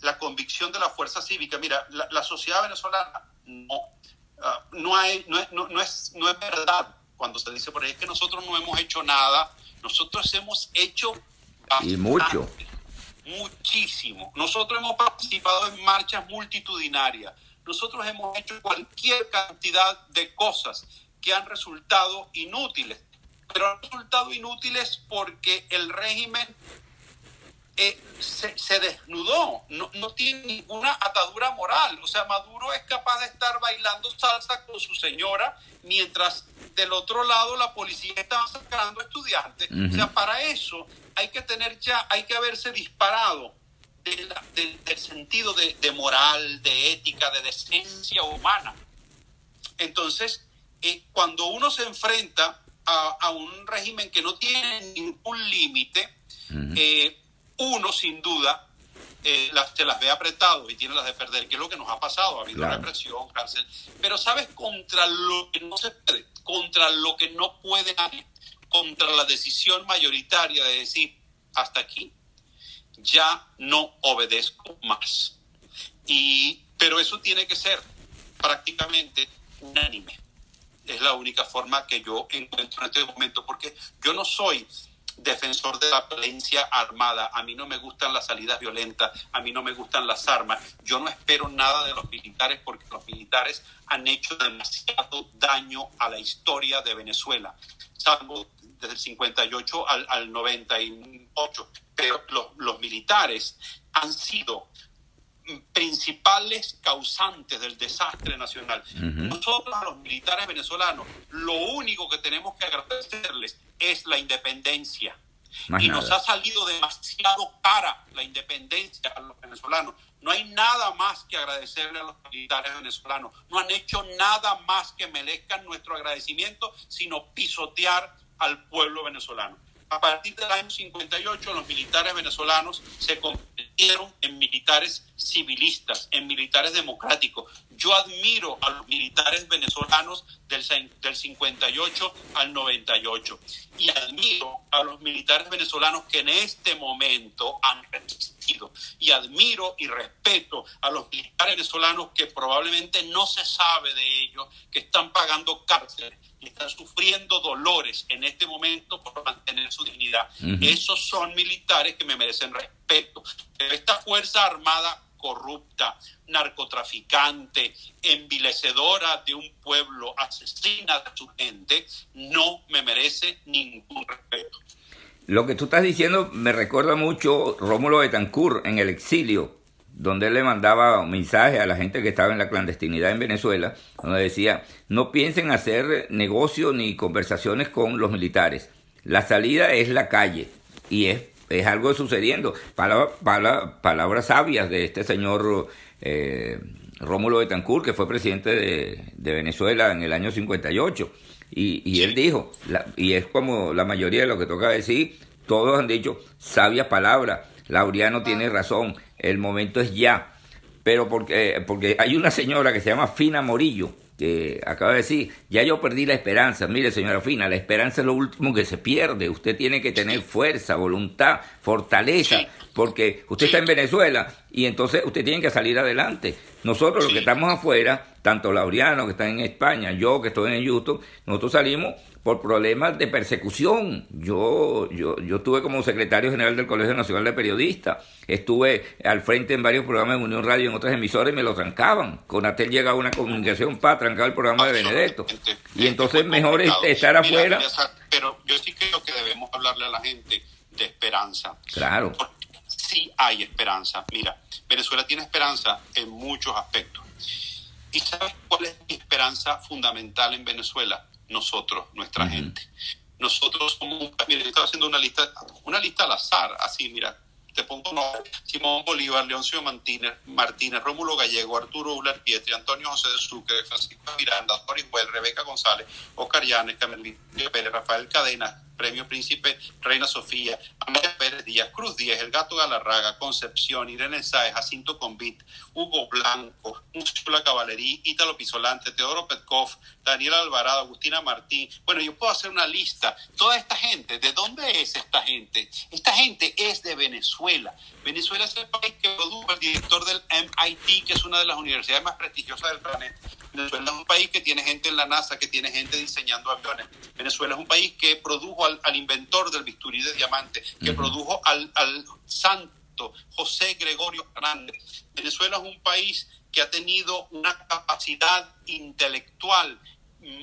la convicción de la fuerza cívica, mira, la, sociedad venezolana no, ah, no, hay, no, es, no, es, no es verdad cuando se dice por ahí que nosotros no hemos hecho nada, nosotros hemos hecho y mucho. Muchísimo. Nosotros hemos participado en marchas multitudinarias. Nosotros hemos hecho cualquier cantidad de cosas que han resultado inútiles pero han resultado inútiles porque el régimen eh, se, desnudó, no, tiene ninguna atadura moral. O sea, Maduro es capaz de estar bailando salsa con su señora mientras del otro lado la policía está sacando estudiantes. O sea, para eso hay que tener ya, hay que haberse disparado del, sentido de, de, moral, de ética, de decencia humana. Entonces, eh, cuando uno se enfrenta a, un régimen que no tiene ningún límite, eh, uno sin duda eh, las, se las ve apretado y tiene las de perder, que es lo que nos ha pasado, ha habido represión, cárcel, pero sabes contra lo que no se puede, contra lo que no puede contra la decisión mayoritaria de decir hasta aquí, ya no obedezco más. Y, pero eso tiene que ser prácticamente unánime es la única forma que yo encuentro en este momento, porque yo no soy defensor de la violencia armada. A mí no me gustan las salidas violentas, a mí no me gustan las armas. Yo no espero nada de los militares porque los militares han hecho demasiado daño a la historia de Venezuela, salvo desde el 58 al, al 98. Pero los, los militares han sido principales causantes del desastre nacional. Nosotros a los militares venezolanos, lo único que tenemos que agradecerles es la independencia. y nos ha salido demasiado cara la independencia a los venezolanos. No hay nada más que agradecerle a los militares venezolanos. No han hecho nada más que merezcan nuestro agradecimiento, sino pisotear al pueblo venezolano. A partir del año 58 los militares venezolanos se convirtieron en militares civilistas, en militares democráticos. Yo admiro a los militares venezolanos del, del 58 al 98 y admiro a los militares venezolanos que en este momento han resistido y admiro y respeto a los militares venezolanos que probablemente no se sabe de ellos, que están pagando cárceles están sufriendo dolores en este momento por mantener su dignidad. Esos son militares que me merecen respeto. Pero esta Fuerza Armada corrupta, narcotraficante, envilecedora de un pueblo, asesina de su gente, no me merece ningún respeto. Lo que tú estás diciendo me recuerda mucho Rómulo Betancourt en el exilio donde él le mandaba un mensaje a la gente que estaba en la clandestinidad en Venezuela, donde decía, no piensen hacer negocio ni conversaciones con los militares. La salida es la calle y es, es algo sucediendo. palabras sabias de este señor eh, Rómulo Betancourt, que fue presidente de, Venezuela en el año 58. Y, y él dijo, y es como la mayoría de lo que toca decir, todos han dicho sabias palabras. Laureano tiene razón el momento es ya. Pero porque, porque hay una señora que se llama Fina Morillo, que acaba de decir, ya yo perdí la esperanza. Mire, señora Fina, la esperanza es lo último que se pierde. Usted tiene que tener fuerza, voluntad, fortaleza, porque usted está en Venezuela y entonces usted tiene que salir adelante. Nosotros, los que estamos afuera, tanto Laureano, que está en España, yo que estoy en YouTube, nosotros salimos por problemas de persecución. Yo, yo, yo estuve como secretario general del Colegio Nacional de Periodistas, estuve al frente en varios programas de Unión Radio en otras emisoras y me lo trancaban. Con Atel llega una comunicación para trancar el programa de Benedetto. Y entonces mejor estar afuera. pero yo sí creo que debemos hablarle a la gente de esperanza. Claro. Sí hay esperanza. Mira, Venezuela tiene esperanza en muchos aspectos. ¿Y sabes cuál es mi esperanza fundamental en Venezuela? nosotros, nuestra gente. Nosotros somos, mira, yo estaba haciendo una lista, una lista al azar, así, mira, te pongo nombre, Simón Bolívar, Leoncio Martínez, Martínez, Rómulo Gallego, Arturo Ular Pietri, Antonio José de Sucre, Francisco Miranda, Doris Well, Rebeca González, Oscar Llanes, Camelín Pérez, Rafael Cadena, Premio Príncipe Reina Sofía, Amelia Pérez Díaz, Cruz Díaz, El Gato Galarraga, Concepción, Irene Sáez, Jacinto Convit, Hugo Blanco, Úrsula Caballerí, Ítalo Pisolante, Teodoro Petkov, Daniel Alvarado, Agustina Martín. Bueno, yo puedo hacer una lista. Toda esta gente, ¿de dónde es esta gente? Esta gente es de Venezuela. Venezuela es el país que produjo el director del MIT, que es una de las universidades más prestigiosas del planeta. Venezuela es un país que tiene gente en la NASA, que tiene gente diseñando aviones. Venezuela es un país que produjo al, inventor del bisturí de diamante, que produjo al, al santo José Gregorio Hernández. Venezuela es un país que ha tenido una capacidad intelectual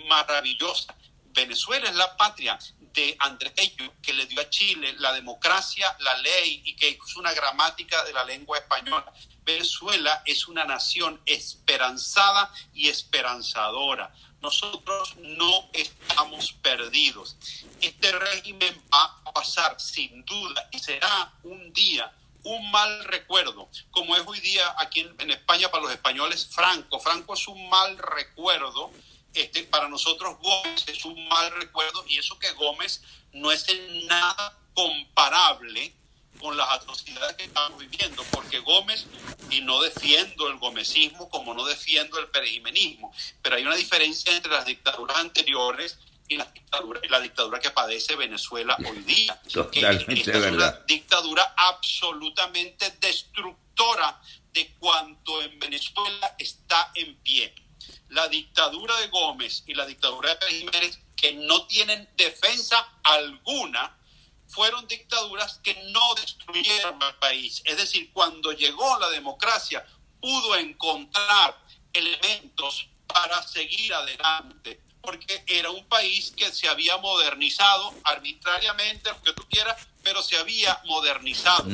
maravillosa. Venezuela es la patria de Andrés Bello, que le dio a Chile la democracia, la ley y que es una gramática de la lengua española. Venezuela es una nación esperanzada y esperanzadora. Nosotros no estamos perdidos. Este régimen va a pasar sin duda y será un día un mal recuerdo, como es hoy día aquí en, España para los españoles Franco. Franco es un mal recuerdo este, para nosotros Gómez es un mal recuerdo y eso que Gómez no es en nada comparable con las atrocidades que estamos viviendo, porque Gómez, y no defiendo el gomecismo como no defiendo el perejimenismo, pero hay una diferencia entre las dictaduras anteriores y la dictadura, la dictadura que padece Venezuela hoy día. Totalmente es una dictadura absolutamente destructora de cuanto en Venezuela está en pie la dictadura de Gómez y la dictadura de Jiménez, que no tienen defensa alguna, fueron dictaduras que no destruyeron al país. Es decir, cuando llegó la democracia, pudo encontrar elementos para seguir adelante, porque era un país que se había modernizado arbitrariamente, lo que tú quieras, pero se había modernizado.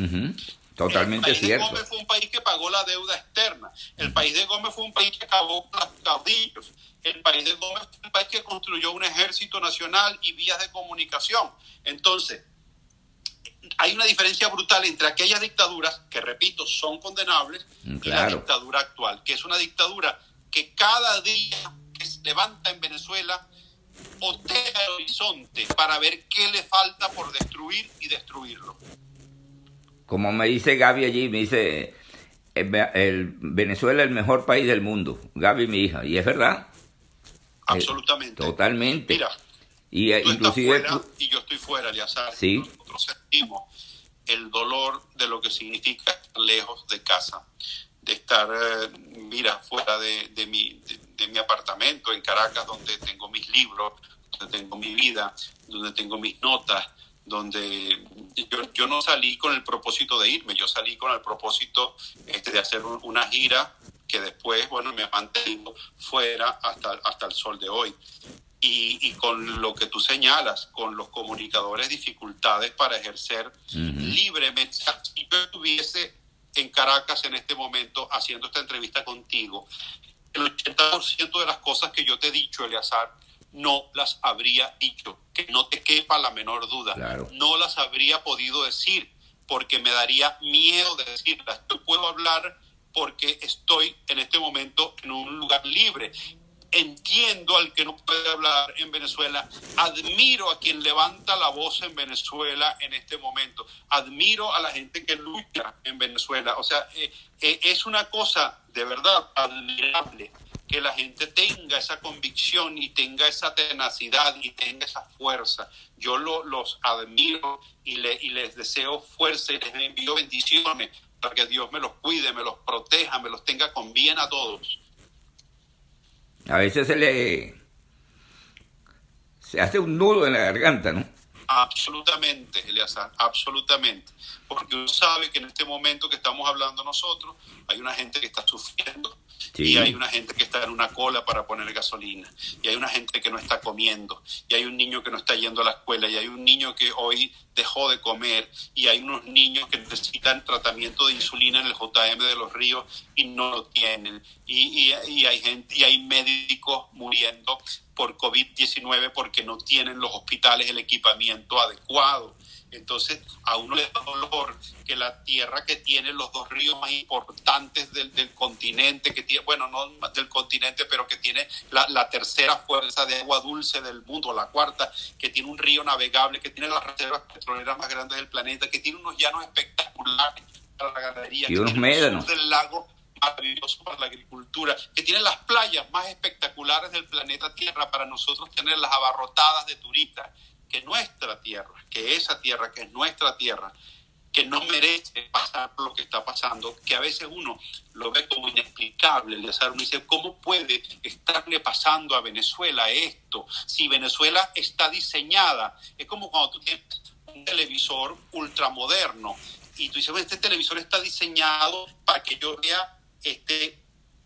Totalmente el país cierto. de Gómez fue un país que pagó la deuda externa. El país de Gómez fue un país que acabó con los caudillos. El país de Gómez fue un país que construyó un ejército nacional y vías de comunicación. Entonces, hay una diferencia brutal entre aquellas dictaduras, que repito, son condenables, y la dictadura actual, que es una dictadura que cada día que se levanta en Venezuela otea el horizonte para ver qué le falta por destruir y destruirlo como me dice Gaby allí, me dice, el, Venezuela es el mejor país del mundo, Gaby mi hija, y es verdad. Absolutamente. totalmente. Mira, y, tú inclusive estás fuera y yo estoy fuera, Eliazar. Sí. Nosotros sentimos el dolor de lo que significa estar lejos de casa, de estar, eh, mira, fuera de, de mi, de mi apartamento en Caracas, donde tengo mis libros, donde tengo mi vida, donde tengo mis notas, donde yo, yo, no salí con el propósito de irme, yo salí con el propósito este, de hacer una gira que después, bueno, me ha mantenido fuera hasta, hasta el sol de hoy. Y, y, con lo que tú señalas, con los comunicadores dificultades para ejercer libremente. Si yo estuviese en Caracas en este momento haciendo esta entrevista contigo, el 80% de las cosas que yo te he dicho, Eleazar, no las habría dicho, que no te quepa la menor duda. No las habría podido decir porque me daría miedo de decirlas. Yo puedo hablar porque estoy en este momento en un lugar libre. Entiendo al que no puede hablar en Venezuela. Admiro a quien levanta la voz en Venezuela en este momento. Admiro a la gente que lucha en Venezuela. O sea, eh, eh, es una cosa de verdad admirable que la gente tenga esa convicción y tenga esa tenacidad y tenga esa fuerza. Yo los admiro y, y les deseo fuerza y les envío bendiciones para que Dios me los cuide, me los proteja, me los tenga con bien a todos. A veces se le se hace un nudo en la garganta, ¿no? Absolutamente, Eleazar, absolutamente. Porque uno sabe que en este momento que estamos hablando nosotros, hay una gente que está sufriendo, y hay una gente que está en una cola para poner gasolina, y hay una gente que no está comiendo, y hay un niño que no está yendo a la escuela, y hay un niño que hoy dejó de comer, y hay unos niños que necesitan tratamiento de insulina en el JM de los ríos y no lo tienen, y, y hay gente, y hay médicos muriendo por COVID-19 porque no tienen los hospitales el equipamiento adecuado. Entonces, a uno le da dolor que la tierra que tiene los dos ríos más importantes del, continente, que tiene, bueno, no del continente, pero que tiene la, tercera fuerza de agua dulce del mundo, la cuarta, que tiene un río navegable, que tiene las reservas petroleras más grandes del planeta, que tiene unos llanos espectaculares para la ganadería, y unos médanos. del lago maravilloso para la agricultura, que tiene las playas más espectaculares del planeta Tierra para nosotros tenerlas abarrotadas de turistas que nuestra tierra, que esa tierra, que es nuestra tierra, que no merece pasar lo que está pasando, que a veces uno lo ve como inexplicable. Uno dice, ¿cómo puede estarle pasando a Venezuela esto? Si Venezuela está diseñada, es como cuando tú tienes un televisor ultramoderno y tú dices, este televisor está diseñado para que yo vea este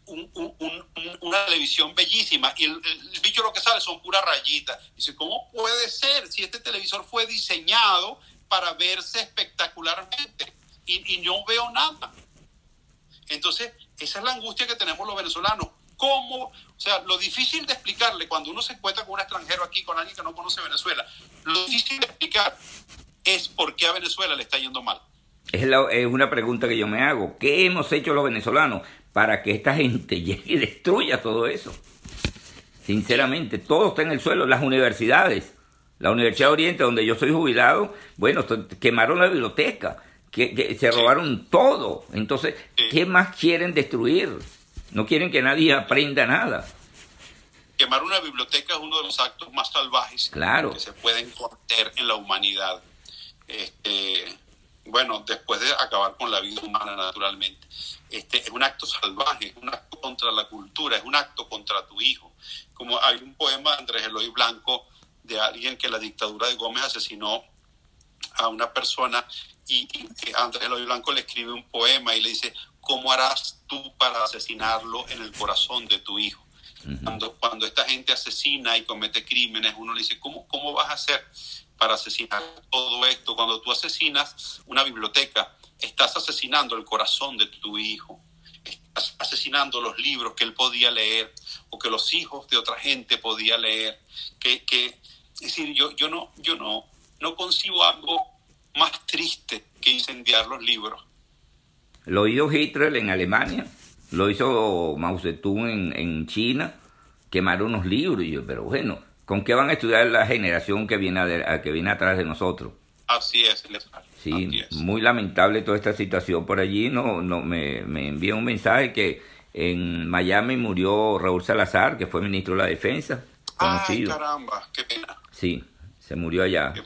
una televisión bellísima y el, bicho lo que sale son puras rayitas. Dice, ¿cómo puede ser si este televisor fue diseñado para verse espectacularmente y, y no veo nada? Entonces, esa es la angustia que tenemos los venezolanos. ¿Cómo? O sea, lo difícil de explicarle cuando uno se encuentra con un extranjero aquí, con alguien que no conoce Venezuela, lo difícil de explicar es por qué a Venezuela le está yendo mal. Es, es una pregunta que yo me hago. ¿Qué hemos hecho los venezolanos para que esta gente llegue y destruya todo eso. Sinceramente, todo está en el suelo, las universidades. La Universidad de Oriente, donde yo soy jubilado, bueno, quemaron la biblioteca, que, se robaron todo. Entonces, ¿qué más quieren destruir? No quieren que nadie aprenda nada. Quemar una biblioteca es uno de los actos más salvajes que se pueden cometer en la humanidad. Este, bueno, después de acabar con la vida humana, naturalmente. Este, es un acto salvaje, es un acto contra la cultura, es un acto contra tu hijo. Como hay un poema de Andrés Eloy Blanco de alguien que la dictadura de Gómez asesinó a una persona y, Andrés Eloy Blanco le escribe un poema y le dice, ¿cómo harás tú para asesinarlo en el corazón de tu hijo? cuando, cuando esta gente asesina y comete crímenes, uno le dice, ¿cómo, ¿cómo vas a hacer para asesinar todo esto? Cuando tú asesinas una biblioteca, estás asesinando el corazón de tu hijo, estás asesinando los libros que él podía leer o que los hijos de otra gente podía leer. Que, que, es decir, yo, yo, no, yo no, no concibo algo más triste que incendiar los libros. Lo hizo Hitler en Alemania, lo hizo Mao Zedong en, en China, quemaron unos libros. Y yo, pero bueno, ¿con qué van a estudiar la generación que viene, a, que viene atrás de nosotros? Así es, Sí, así es. muy lamentable toda esta situación por allí. No, no me, me envía un mensaje que en Miami murió Raúl Salazar, que fue ministro de la Defensa. Conocido. Ay, caramba, qué pena. Sí, se murió allá. Qué,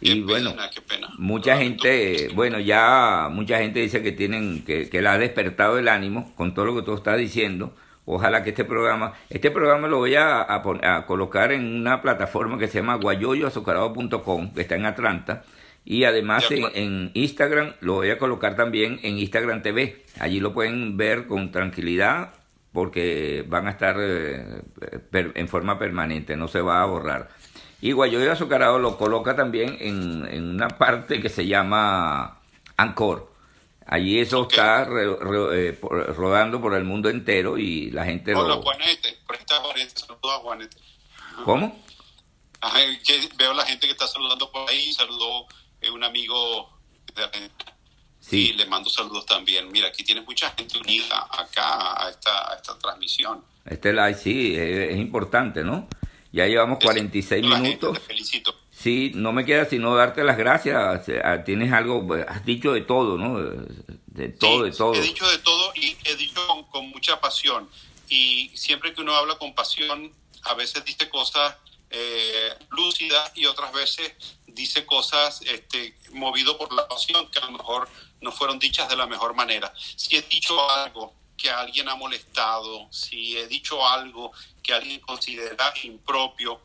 y qué bueno, pena, qué pena. mucha gente, bueno, ya mucha gente dice que tienen, que, que le ha despertado el ánimo con todo lo que tú estás diciendo. Ojalá que este programa, este programa lo voy a, a pon- a colocar en una plataforma que se llama guayoyoazucarado.com, que está en Atlanta. Y además De en, Instagram lo voy a colocar también en Instagram TV. Allí lo pueden ver con tranquilidad porque van a estar eh, per- en forma permanente, no se va a borrar. Y Guayoyo Azucarado lo coloca también en, en una parte que se llama Ancor. Allí eso está re- re- eh, por- rodando por el mundo entero y la gente Hola, lo... Juanete. Está Juanete. Saludos a Juanete. ¿Cómo? Ay, que veo la gente que está saludando por ahí. Saludó eh, un amigo de. Sí. Y le mando saludos también. Mira, aquí tienes mucha gente unida acá a esta, a esta transmisión. Este live sí, es, es importante, ¿no? Ya llevamos 46 La gente, minutos. te felicito. Sí, no me queda sino darte las gracias. Ah, Tienes algo, pues, has dicho de todo, ¿no? De todo, Sí, de todo. He dicho de todo y he dicho con, con mucha pasión. Y siempre que uno habla con pasión, a veces dice cosas eh, lúcidas y otras veces dice cosas este, movido por la pasión que a lo mejor no fueron dichas de la mejor manera. Si he dicho algo que a alguien ha molestado, si he dicho algo que alguien considera impropio,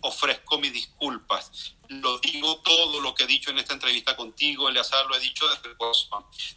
ofrezco mis disculpas. Lo digo todo lo que he dicho en esta entrevista contigo, Eleazar, lo he dicho desde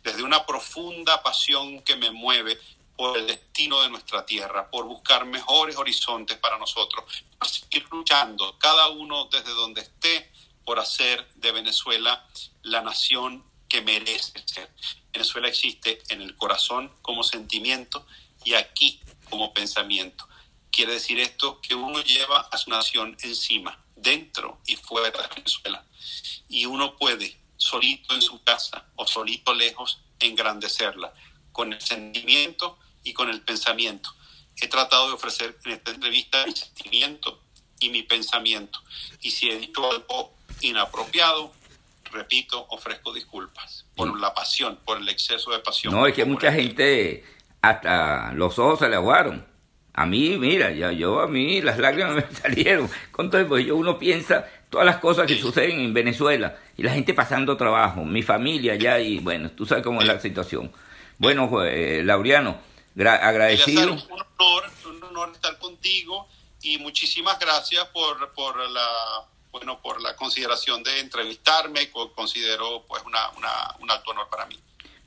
desde una profunda pasión que me mueve por el destino de nuestra tierra, por buscar mejores horizontes para nosotros, por seguir luchando, cada uno desde donde esté, por hacer de Venezuela la nación que merece ser. Venezuela existe en el corazón como sentimiento y aquí como pensamiento. Quiere decir esto que uno lleva a su nación encima, dentro y fuera de Venezuela. Y uno puede, solito en su casa o solito lejos, engrandecerla con el sentimiento y con el pensamiento. He tratado de ofrecer en esta entrevista mi sentimiento y mi pensamiento. Y si he dicho algo inapropiado, repito, ofrezco disculpas por la pasión, por el exceso de pasión. No, es que mucha gente, hasta los ojos se le aguaron. A mí, mira, ya yo a mí las lágrimas me salieron. Pues yo uno piensa todas las cosas que suceden en Venezuela y la gente pasando trabajo, mi familia allá y bueno, tú sabes cómo es la situación. Bueno, eh, Laureano, gra- agradecido. Un honor, un honor estar contigo y muchísimas gracias por, por la bueno por la consideración de entrevistarme, co- considero pues una, una, un alto honor para mí.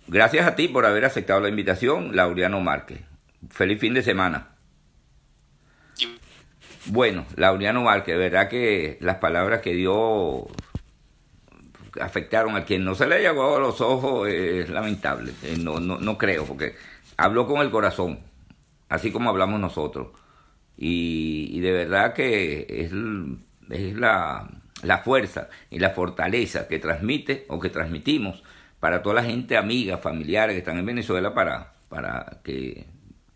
Gracias a ti por haber aceptado la invitación, Laureano Márquez. Feliz fin de semana. Bueno, Laureano Márquez, de verdad que las palabras que dio afectaron a quien no se le aguado a los ojos es lamentable. Eh, No, no, no creo, porque habló con el corazón, así como hablamos nosotros. Y, de verdad que es, la, la fuerza y la fortaleza que transmite o que transmitimos para toda la gente amiga, familiares que están en Venezuela para que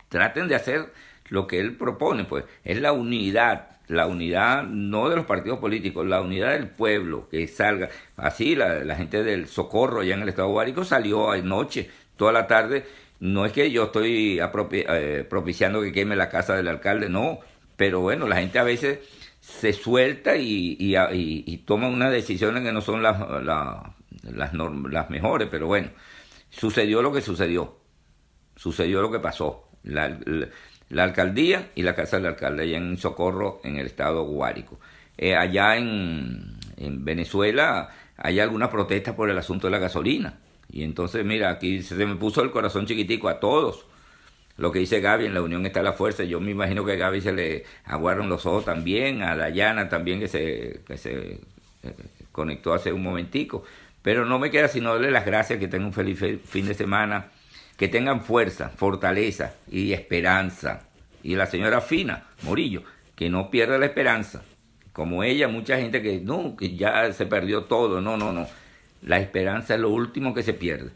traten de hacer lo que él propone, pues es la unidad, la unidad no de los partidos políticos, la unidad del pueblo, que salga. Así la, la gente del Socorro allá en el estado Guárico salió anoche, toda la tarde. No es que yo estoy eh, propiciando que queme la casa del alcalde, no, pero bueno, la gente a veces se suelta y, y, y- y toma unas decisiones que no son las, la- las, norm- las mejores, pero bueno, sucedió lo que sucedió sucedió lo que pasó. La, la alcaldía y la casa del alcalde allá en Socorro, en el estado Guárico. Eh, allá en, en Venezuela hay algunas protestas por el asunto de la gasolina. Y entonces, mira, aquí se me puso el corazón chiquitico a todos. Lo que dice Gaby, en la unión está la fuerza. Yo me imagino que a Gaby se le aguaron los ojos también, a Dayana también que se, que se eh, conectó hace un momentico. Pero no me queda sino darle las gracias, que tengan un feliz fin de semana, que tengan fuerza, fortaleza y esperanza. Y la señora Fina, Morillo, que no pierda la esperanza. Como ella, mucha gente que no, que ya se perdió todo. No, no, no. La esperanza es lo último que se pierde.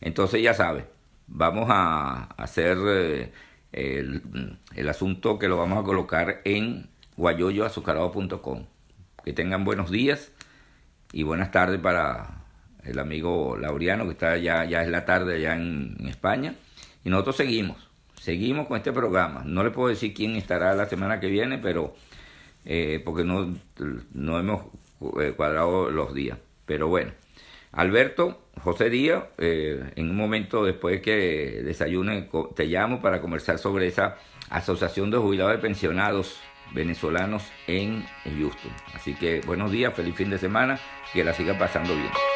Entonces ya sabe, vamos a hacer eh, el, asunto que lo vamos a colocar en guayoyoazucarado.com. Que tengan buenos días y buenas tardes para el amigo Laureano, que está ya, ya es la tarde allá en, España. Y nosotros seguimos, seguimos con este programa. No le puedo decir quién estará la semana que viene, pero eh, porque no, no hemos eh, cuadrado los días. Pero bueno. Alberto, José Díaz, eh, en un momento después que desayune, te llamo para conversar sobre esa asociación de jubilados y pensionados venezolanos en Houston. Así que buenos días, feliz fin de semana, que la siga pasando bien.